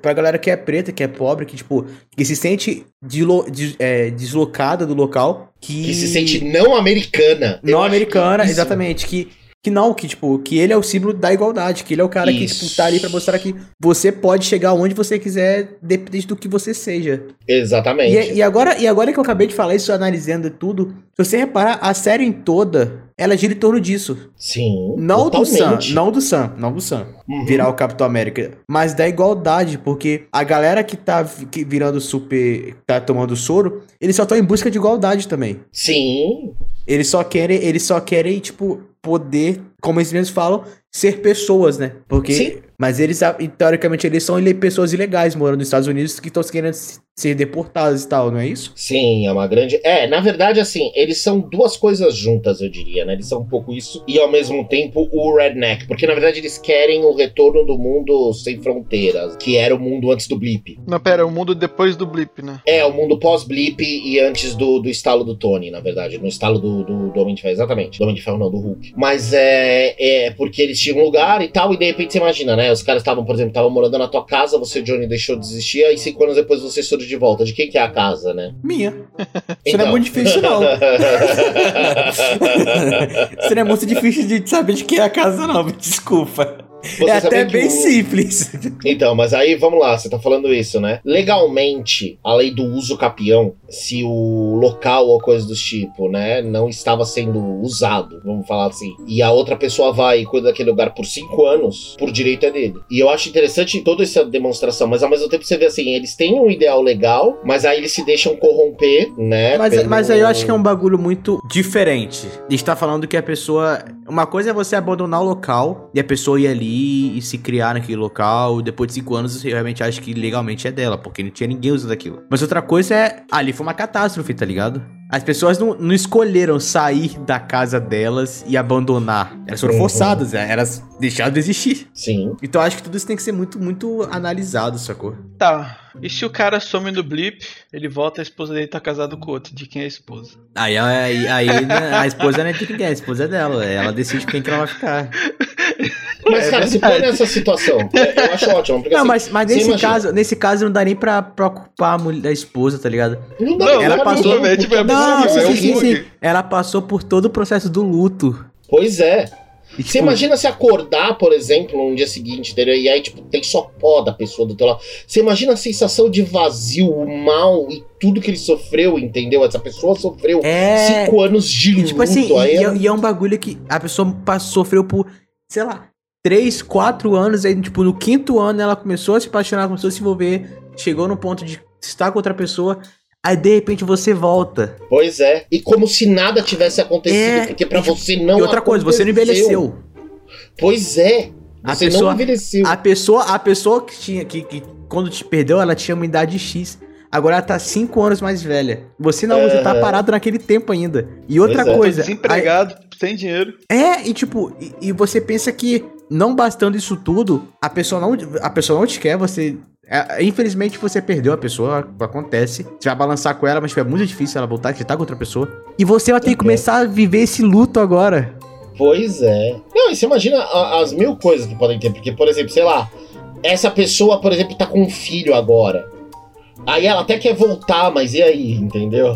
pra galera que é preta, que é pobre, que, tipo, que se sente dilo- des- é, deslocada do local. Que, que se sente não americana. Não americana, exatamente. Que, que não, que tipo, que ele é o símbolo da igualdade, que ele é o cara que Isso. tipo, tá ali pra mostrar que você pode chegar onde você quiser, dependente do que você seja. Exatamente. E, e agora, e agora que eu acabei de falar isso, analisando tudo, se você reparar, a série em toda, ela gira em torno disso. Sim. Não do Sam, totalmente. não do Sam, não do Sam Uhum. virar o Capitão América, mas da igualdade, porque a galera que tá vi- que virando super, tá tomando soro, eles só estão em busca de igualdade também. Sim. Eles só querem, eles só querem, tipo, poder, como eles mesmos falam, ser pessoas, né? Porque. Sim. Mas eles, teoricamente, eles são pessoas ilegais morando nos Estados Unidos que estão querendo se- ser deportadas e tal, não é isso? Sim, é uma grande. É, na verdade, assim, eles são duas coisas juntas, eu diria, né? Eles são um pouco isso e ao mesmo tempo o redneck. Porque na verdade eles querem o retorno do mundo sem fronteiras, que era o mundo antes do blip. Não, pera, o mundo depois do blip, né? É, o mundo pós-blip e antes do, do estalo do Tony, na verdade. No estalo do, do, do Homem de Ferro, exatamente. Do Homem de Ferro, não, do Hulk. Mas é, é porque eles tinham um lugar e tal, e de repente você imagina, né? Os caras estavam, por exemplo, estavam morando na tua casa, você, Johnny, deixou de existir, aí cinco anos depois você surge de volta. De quem que é a casa, né? Minha. *laughs* Isso não Então. é muito difícil, não. *laughs* Isso não é muito difícil de saber de quem é a casa, não. Desculpa. Você é até bem o- simples. *laughs* Então, mas aí vamos lá, você tá falando isso, né? Legalmente, a lei do uso capião, se o local ou coisa do tipo, né, não estava sendo usado, vamos falar assim, e a outra pessoa vai e cuida daquele lugar por cinco anos, por direito é dele. E eu acho interessante toda essa demonstração, mas ao mesmo tempo você vê assim, eles têm um ideal legal, mas aí eles se deixam corromper, né? Mas, pelo- mas aí eu acho que é um bagulho muito diferente. A gente tá falando que a pessoa. Uma coisa é você abandonar o local e a pessoa ir ali e se criar naquele local. E depois de cinco anos você realmente acha que legalmente é dela, porque não tinha ninguém usando aquilo. Mas outra coisa é. Ali foi uma catástrofe, tá ligado? As pessoas não, não escolheram sair da casa delas e abandonar. Elas foram Uhum. forçadas, né? elas deixaram de existir. Sim. Então eu acho que tudo isso tem que ser muito, muito analisado, sacou? Tá. E se o cara some no blip, ele volta, a esposa dele tá casado com outro. De quem é a esposa? Aí, aí, aí né, a esposa não é de ninguém, a esposa é dela. Ela decide com quem que ela vai ficar. *laughs* Mas, É cara, se verdade. põe nessa situação, é, eu acho ótimo, porque Não, assim, mas, mas você nesse imagina- caso, nesse caso não dá nem pra preocupar a, mulher, a esposa, tá ligado? Não, dá Não, ela falar passou- é tipo, é porque- Não, sim, é um sim, sim. Ela passou por todo o processo do luto. Pois é. E, Você tipo, imagina se acordar, por exemplo, no dia seguinte, entendeu? E aí, tipo, tem só pó da pessoa do teu lado. Você imagina a sensação de vazio, o mal e tudo que ele sofreu, entendeu? Essa pessoa sofreu É. cinco anos de E, luto. tipo assim, aí e, é- é, e é um bagulho que a pessoa passou, sofreu por, sei lá, 3, 4 anos, aí, tipo, no quinto ano ela começou a se apaixonar, começou a se envolver, chegou no ponto de estar com outra pessoa, aí de repente você volta. Pois é. E como se nada tivesse acontecido, É, porque pra e, tipo, você não e outra coisa, você não envelheceu. Pois é. A Você pessoa- não envelheceu. A pessoa, a pessoa que tinha que, que quando te perdeu, ela tinha uma idade X. Agora ela tá 5 anos mais velha. Você não, você tá parado naquele tempo ainda. E outra Pois é. coisa. Desempregado, sem dinheiro. aí- é, e tipo, e, e você pensa que não bastando isso tudo, a pessoa não, a pessoa não te quer, você. é, infelizmente você perdeu a pessoa, acontece. Você vai balançar com ela, mas é muito difícil ela voltar, que tá com outra pessoa. E você vai ter que começar a viver esse luto agora. Pois é. Não, e você imagina as mil coisas que podem ter, porque, por exemplo, sei lá, essa pessoa, por exemplo, tá com um filho agora. Aí ela até quer voltar, mas e aí, entendeu?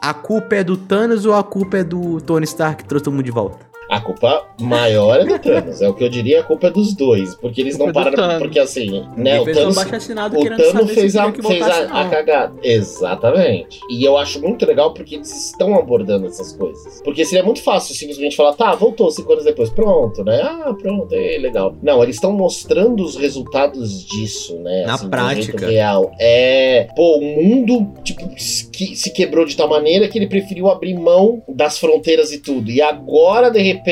A culpa é do Thanos ou a culpa é do Tony Stark que trouxe todo mundo de volta? A culpa maior é do *laughs* Thanos. É o que eu diria, a culpa é dos dois. Porque eles não é pararam. Porque assim, né? O um Thanos. O Thanos fez, a, fez a, a cagada. Exatamente. E eu acho muito legal porque eles estão abordando essas coisas. Porque seria muito fácil simplesmente falar, tá, voltou cinco anos depois, pronto, né? Ah, pronto, é legal. Não, eles estão mostrando os resultados disso, né? Na um prática. real. É. Pô, o mundo, tipo, se quebrou de tal maneira que ele preferiu abrir mão das fronteiras e tudo. E agora, de repente,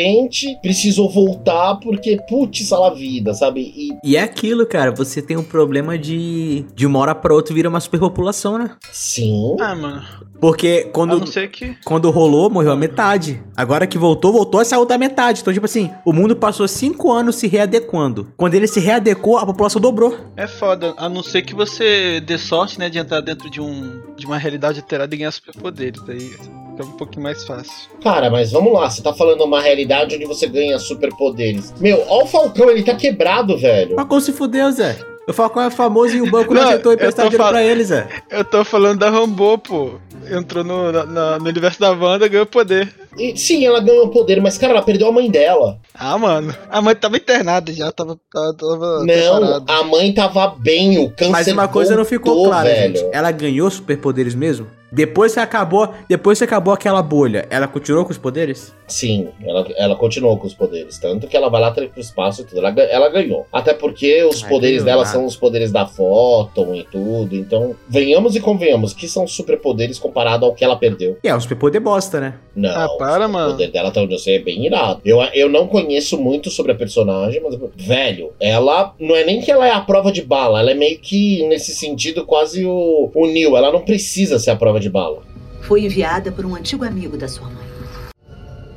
precisou voltar porque, putz, a vida, sabe? E E é aquilo, cara, você tem um problema de. De uma hora pra outra vira uma superpopulação, né? sim. Ah, mano. Porque A quando, que. quando rolou, morreu a metade. Agora que voltou, voltou essa outra metade. Então, tipo assim, o mundo passou cinco anos se readequando. Quando ele se readequou, a população dobrou. É foda, a não ser que você dê sorte, né, de entrar dentro de um de uma realidade alterada e ganhar superpoderes. Aí fica um pouquinho mais fácil. Cara, mas vamos lá, você tá falando uma realidade onde você ganha superpoderes. Meu, ó o Falcão, ele tá quebrado, velho. Mas como se fudeu, Zé? O Falcão é famoso e o banco não, Não, aceitou emprestar dinheiro fal- pra ele, Zé. Eu tô falando da Rambo, pô. Entrou no, na- na- no universo da Wanda, ganhou poder. E, sim, ela ganhou poder, mas, cara, ela perdeu a mãe dela. Ah, mano. A mãe tava internada já, tava. tava, tava Não, a mãe tava bem, o câncer Mas uma coisa não ficou clara, velho. gente. Ela ganhou superpoderes mesmo? Depois que acabou, depois que acabou aquela bolha, ela continuou com os poderes? Sim, ela, ela continuou com os poderes. Tanto que ela vai lá pro espaço e tudo. Ela, ela ganhou. Até porque os Ai, poderes dela nada. são os poderes da Photon e tudo. Então, venhamos e convenhamos que são superpoderes comparado ao que ela perdeu. E é um superpoder bosta, né? Não, Ah, para, o mano. poder dela, até onde eu sei, é bem irado. Eu, eu não conheço muito sobre a personagem, mas, velho, ela não é nem que ela é a prova de bala, ela é meio que, nesse sentido, quase o, o Neo. Ela não precisa ser a prova de bala. Foi enviada por um antigo amigo da sua mãe.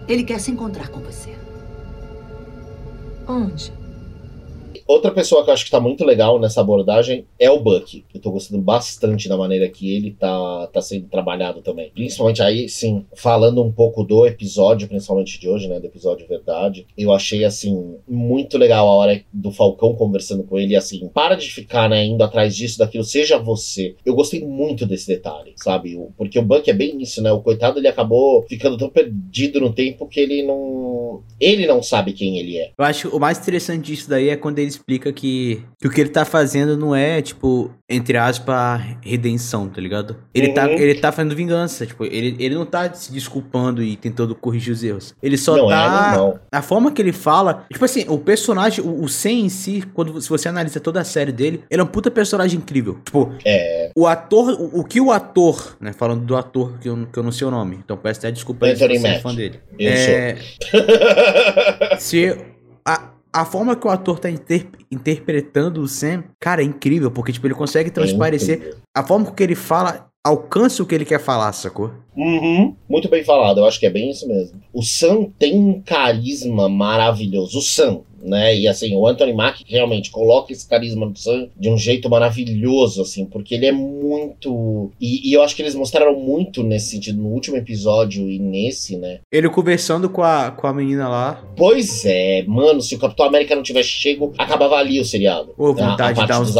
Ele quer se encontrar com você. Onde? Outra pessoa que eu acho que tá muito legal nessa abordagem é o Buck. Eu tô gostando bastante da maneira que ele tá, tá sendo trabalhado também. Principalmente aí, sim, falando um pouco do episódio, principalmente de hoje, né? Do episódio Verdade. Eu achei, assim, muito legal a hora do Falcão conversando com ele, assim, para de ficar, né, indo atrás disso, daquilo, seja você. Eu gostei muito desse detalhe, sabe? Porque o Buck é bem isso, né? O coitado, ele acabou ficando tão perdido no tempo que ele não... Ele não sabe quem ele é. Eu acho que o mais interessante disso daí é quando ele explica que, que o que ele tá fazendo não é, tipo, entre aspas, redenção, tá ligado? Ele, tá, Uhum. ele tá fazendo vingança, tipo, ele, ele não tá se desculpando e tentando corrigir os erros. Ele só não tá. é, não. A forma que ele fala. Tipo assim, o personagem, o, o Sen em si, quando se você analisa toda a série dele, ele é um puta personagem incrível. Tipo, É. o ator. O, o que o ator, né? Falando do ator, que eu, que eu não sei o nome. Então peço até desculpa aí se você é fã dele. Eu é, *laughs* se a, a forma que o ator tá inter- interpretando o Sam, cara, é incrível, porque tipo, ele consegue transparecer incrível. a forma que ele fala, alcança o que ele quer falar, sacou? Uhum. Muito bem falado, eu acho que é bem isso mesmo. O Sam tem um carisma maravilhoso. O Sam, né? E assim, o Anthony Mack realmente coloca esse carisma no Sam de um jeito maravilhoso, assim, porque ele é muito. E, e eu acho que eles mostraram muito nesse sentido no último episódio e nesse, né? Ele conversando com a, com a menina lá, Pois é, mano, se o Capitão América não tivesse chego, acabava ali o seriado. Ô, A- a, vontade de dar uns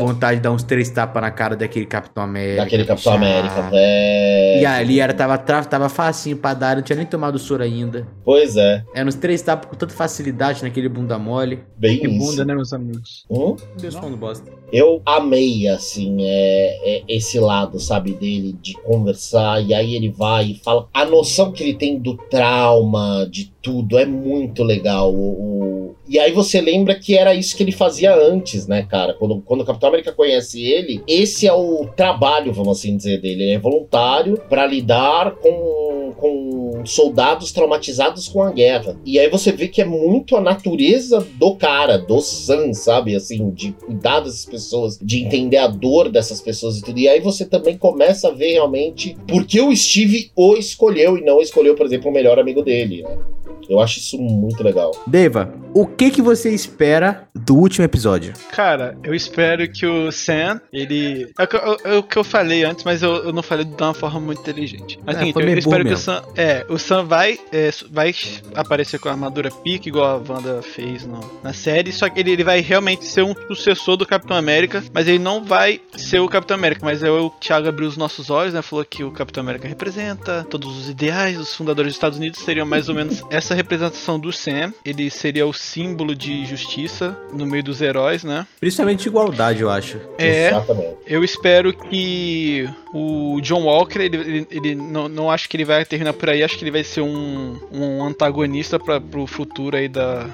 vontade de dar uns três tapas na cara daquele Capitão América. Daquele Capitão já. América, velho. E ali era, tava, tava facinho pra dar, não tinha nem tomado soro ainda. Pois é, Era uns três tapas com tanta facilidade naquele bunda mole. bem Que isso. bunda, né, meus amigos? Hum? Deus falando bosta. Eu amei, assim, é, é esse lado, sabe, dele de conversar, e aí ele vai e fala. A noção que ele tem do trauma, de tudo, é muito legal. O, o- E aí você lembra que era isso que ele fazia antes, né, cara? Quando, quando o Capitão América conhece ele, esse é o trabalho, vamos assim dizer, dele. Ele é voluntário pra lidar com soldados traumatizados com a guerra. E aí você vê que é muito a natureza do cara, do Sam, sabe? Assim, de cuidar dessas pessoas, de entender a dor dessas pessoas e tudo. E aí você também começa a ver realmente por que o Steve o escolheu e não escolheu, por exemplo, o melhor amigo dele, né? Eu acho isso muito legal. Deva, o que que você espera do último episódio? Cara, eu espero que o Sam, ele. É o que eu, é o que eu falei antes, mas eu, eu não falei de uma forma muito inteligente. Mas É, seguinte, foi eu meio espero que burro o Sam. É, o Sam vai, é, vai aparecer com a armadura pique, igual a Wanda fez no, na série. Só que ele, ele vai realmente ser um sucessor do Capitão América. Mas ele não vai ser o Capitão América. Mas é o Thiago abriu os nossos olhos, né? Falou que o Capitão América representa todos os ideais dos fundadores dos Estados Unidos. Seriam mais ou menos essa representação do Sam. Ele seria o símbolo de justiça no meio dos heróis, né? Principalmente igualdade, eu acho. É. Exatamente. Eu espero que o John Walker, ele, ele, ele não, não acho que ele vai terminar por aí, acho que ele vai ser um, um antagonista para pro futuro aí da,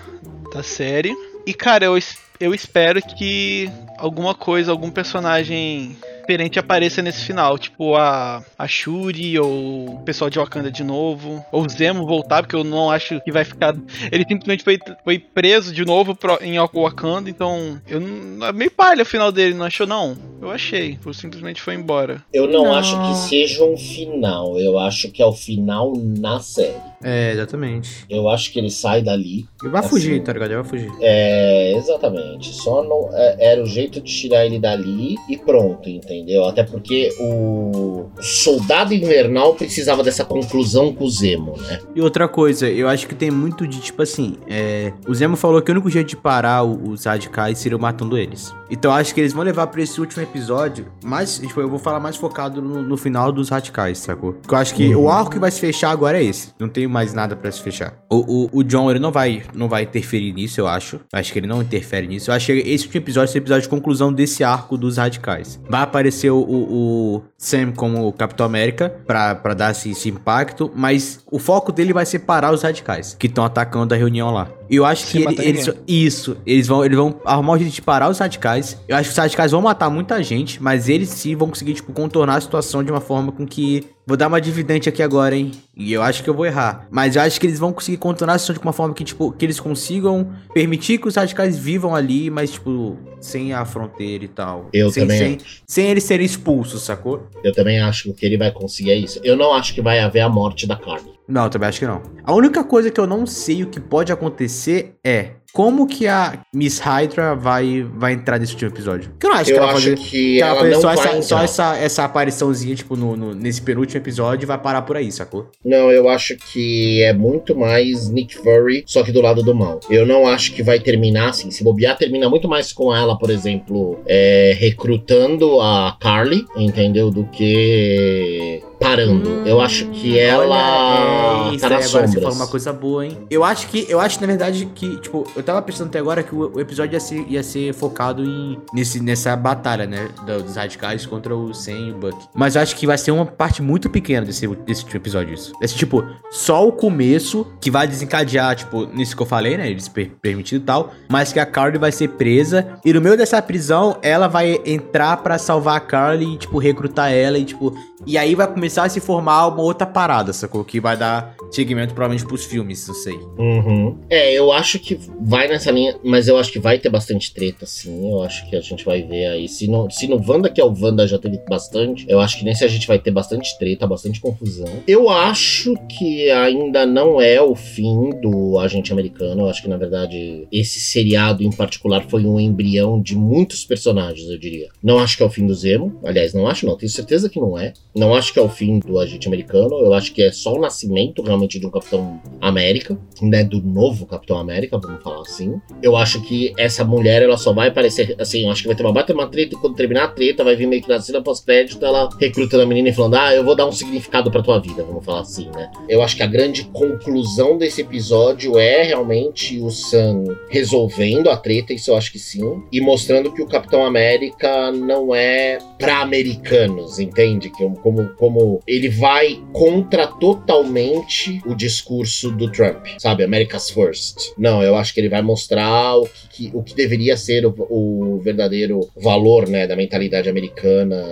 da série. E cara, eu, eu espero que alguma coisa, algum personagem diferente apareça nesse final, tipo a, a Shuri ou o pessoal de Wakanda de novo, ou o Zemo voltar, porque eu não acho que vai ficar. Ele simplesmente foi, foi preso de novo pro- em Wakanda, então eu não, é meio palha o final dele, não achou não? Eu achei, ele simplesmente foi embora. Eu não, Não. acho que seja um final. Eu acho que é o final na série. É, exatamente. Eu acho que ele sai dali. Ele vai Assim. fugir, tá ligado? Ele vai fugir. É, exatamente. Só não é- era o jeito de tirar ele dali e pronto, entendeu? Até porque o Soldado Invernal precisava dessa conclusão com o Zemo, né? E outra coisa, eu acho que tem muito de, tipo assim, é, o Zemo falou que o único jeito de parar os radicais seria matando eles. Então eu acho que eles vão levar pra esse último episódio, mas, tipo, eu vou falar mais focado no, no final dos radicais, sacou? Porque eu acho que o arco que vai se fechar agora é esse. Não tem mais nada pra se fechar. O, o, o John, ele não vai, não vai interferir nisso, eu acho. Eu acho que ele não interfere nisso. Eu acho que esse último episódio é o episódio de conclusão desse arco dos radicais. Vai aparecer o, o, o Sam como Capitão América pra dar esse, esse impacto, mas o foco dele vai ser parar os radicais que estão atacando a reunião lá. Eu acho Sem que ele- eles, isso, eles vão, eles vão arrumar um jeito de parar os radicais. Eu acho que os radicais vão matar muita gente, mas eles sim vão conseguir, tipo, contornar a situação de uma forma com que. Vou dar uma dividente aqui agora, hein? E eu acho que eu vou errar. Mas eu acho que eles vão conseguir contornar a situação de uma forma que, tipo, que eles consigam permitir que os radicais vivam ali, mas, tipo, sem a fronteira e tal. Eu sem, também sem, sem eles serem expulsos, sacou? Eu também acho que o que ele vai conseguir é isso. Eu não acho que vai haver a morte da Carly. Não, também acho que não. A única coisa que eu não sei o que pode acontecer é como que a Miss Hydra vai, vai entrar nesse último episódio. Porque eu não acho que Eu ela vai acho fazer. que que ela ela fazer só, vai essa, só essa, essa apariçãozinha, tipo, no, no- nesse penúltimo episódio vai parar por aí, sacou? Não, eu acho que é muito mais Nick Fury, só que do lado do mal. Eu não acho que vai terminar assim. Se bobear, termina muito mais com ela, por exemplo, é, recrutando a Carly, entendeu? Do que parando. eu acho que ela Olha, é, isso tá aí, nas agora você sombras. falou uma coisa boa, hein? Eu acho que, eu acho, na verdade, que, tipo, eu tava pensando até agora que o, episódio ia ser, ia ser focado em, nesse, nessa batalha, né? do- Dos radicais contra o Sam e o Buck. Mas eu acho que vai ser uma parte muito pequena desse, desse último episódio, isso. Esse, tipo, só o começo que vai desencadear, tipo, nisso que eu falei, né? Eles per permitido e tal. Mas que a Carly vai ser presa. E no meio dessa prisão, ela vai entrar pra salvar a Carly e, tipo, recrutar ela e, tipo. E aí vai começar a se formar uma outra parada, sacou? Que vai dar segmento provavelmente pros filmes, não sei. Uhum. É, eu acho que vai nessa linha, mas eu acho que vai ter bastante treta, sim. Eu acho que a gente vai ver aí. Se no, se no Wanda, que é o Wanda, já teve bastante, eu acho que nesse a gente vai ter bastante treta, bastante confusão. Eu acho que ainda não é o fim do agente americano. Eu acho que, na verdade, esse seriado em particular foi um embrião de muitos personagens, eu diria. Não acho que é o fim do Zemo. Aliás, não acho, não. Tenho certeza que não é. Não acho que é o fim do agente americano. Eu acho que é só o nascimento realmente de um Capitão América, né? Do novo Capitão América, vamos falar assim. Eu acho que essa mulher, ela só vai aparecer. Assim, eu acho que vai ter uma baita uma treta e quando terminar a treta, vai vir meio que na cena pós-crédito, ela recrutando a menina e falando: Ah, eu vou dar um significado pra tua vida, vamos falar assim, né? Eu acho que a grande conclusão desse episódio é realmente o Sam resolvendo a treta, isso eu acho que sim, e mostrando que o Capitão América não é pra americanos, entende? Que é como, como ele vai contra totalmente o discurso do Trump, sabe? America's First. Não, eu acho que ele vai mostrar o que, o que deveria ser o, o verdadeiro valor, né, da mentalidade americana.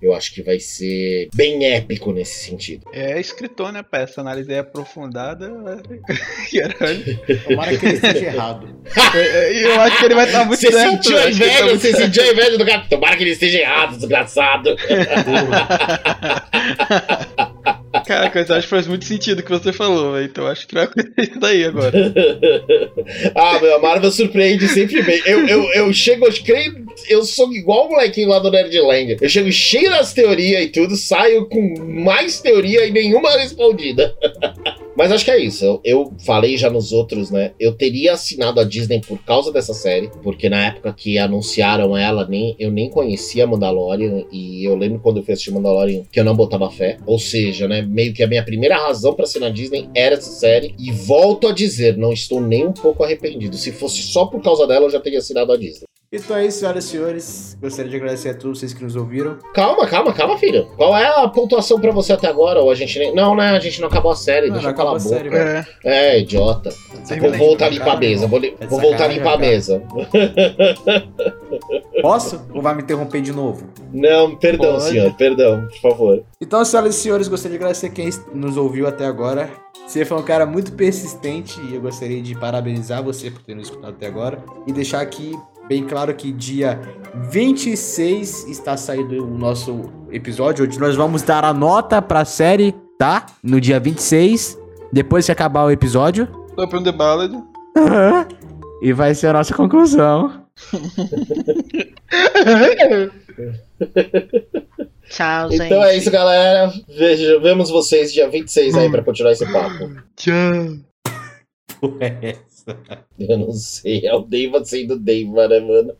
Eu acho que vai ser bem épico nesse sentido. É escritor, né, essa análise aí aprofundada. *laughs* Caralho. Tomara que ele esteja errado. É, Eu acho que ele vai estar muito Você certo. sentiu a tá inveja? muito Você certo. sentiu a inveja do cara? Tomara que ele esteja errado, desgraçado. *laughs* Cara, eu acho que faz muito sentido o que você falou, velho. Então acho que vai acontecer isso daí agora. *laughs* ah, meu, a Marvel surpreende sempre bem. Eu, eu, eu chego, eu creio, eu sou igual o molequinho lá do Nerdland. Eu chego cheio das teorias e tudo, saio com mais teoria e nenhuma respondida. *laughs* Mas acho que é isso. Eu, eu, falei já nos outros, né? Eu teria assinado a Disney por causa dessa série, porque na época que anunciaram ela, nem, eu nem conhecia Mandalorian. E eu lembro quando eu fui assistir Mandalorian que eu não botava fé. Ou seja, né? Meio que a minha primeira razão para assinar a Disney era essa série. E volto a dizer, não estou nem um pouco arrependido. Se fosse só por causa dela, eu já teria assinado a Disney. Então é isso, senhoras e senhores. Gostaria de agradecer a todos vocês que nos ouviram. Calma, calma, calma, filho. Qual é a pontuação pra você até agora? Ou a gente nem. Não, né? A gente não acabou a série. Não, deixa não eu calar a acabou a boca. série, velho. É, é, idiota. Vou voltar a limpar a mesa. Vou, li- É vou voltar a limpar a mesa. *laughs* Posso? Ou vai me interromper de novo? Não, perdão, Pode. senhor. Perdão, por favor. Então, senhoras e senhores, gostaria de agradecer quem nos ouviu até agora. Você foi um cara muito persistente e eu gostaria de parabenizar você por ter nos escutado até agora. E deixar aqui bem claro que dia 26 está saindo o nosso episódio, onde nós vamos dar a nota pra série, tá? No dia 26, depois que acabar o episódio. Open the Ballad. e vai ser a nossa conclusão. *laughs* Tchau, gente. Então é isso, galera. Vejo, vemos vocês dia 26 aí pra continuar esse papo. Tchau. *laughs* É essa? Eu não sei, é o Deiva sendo Deiva, né, mano?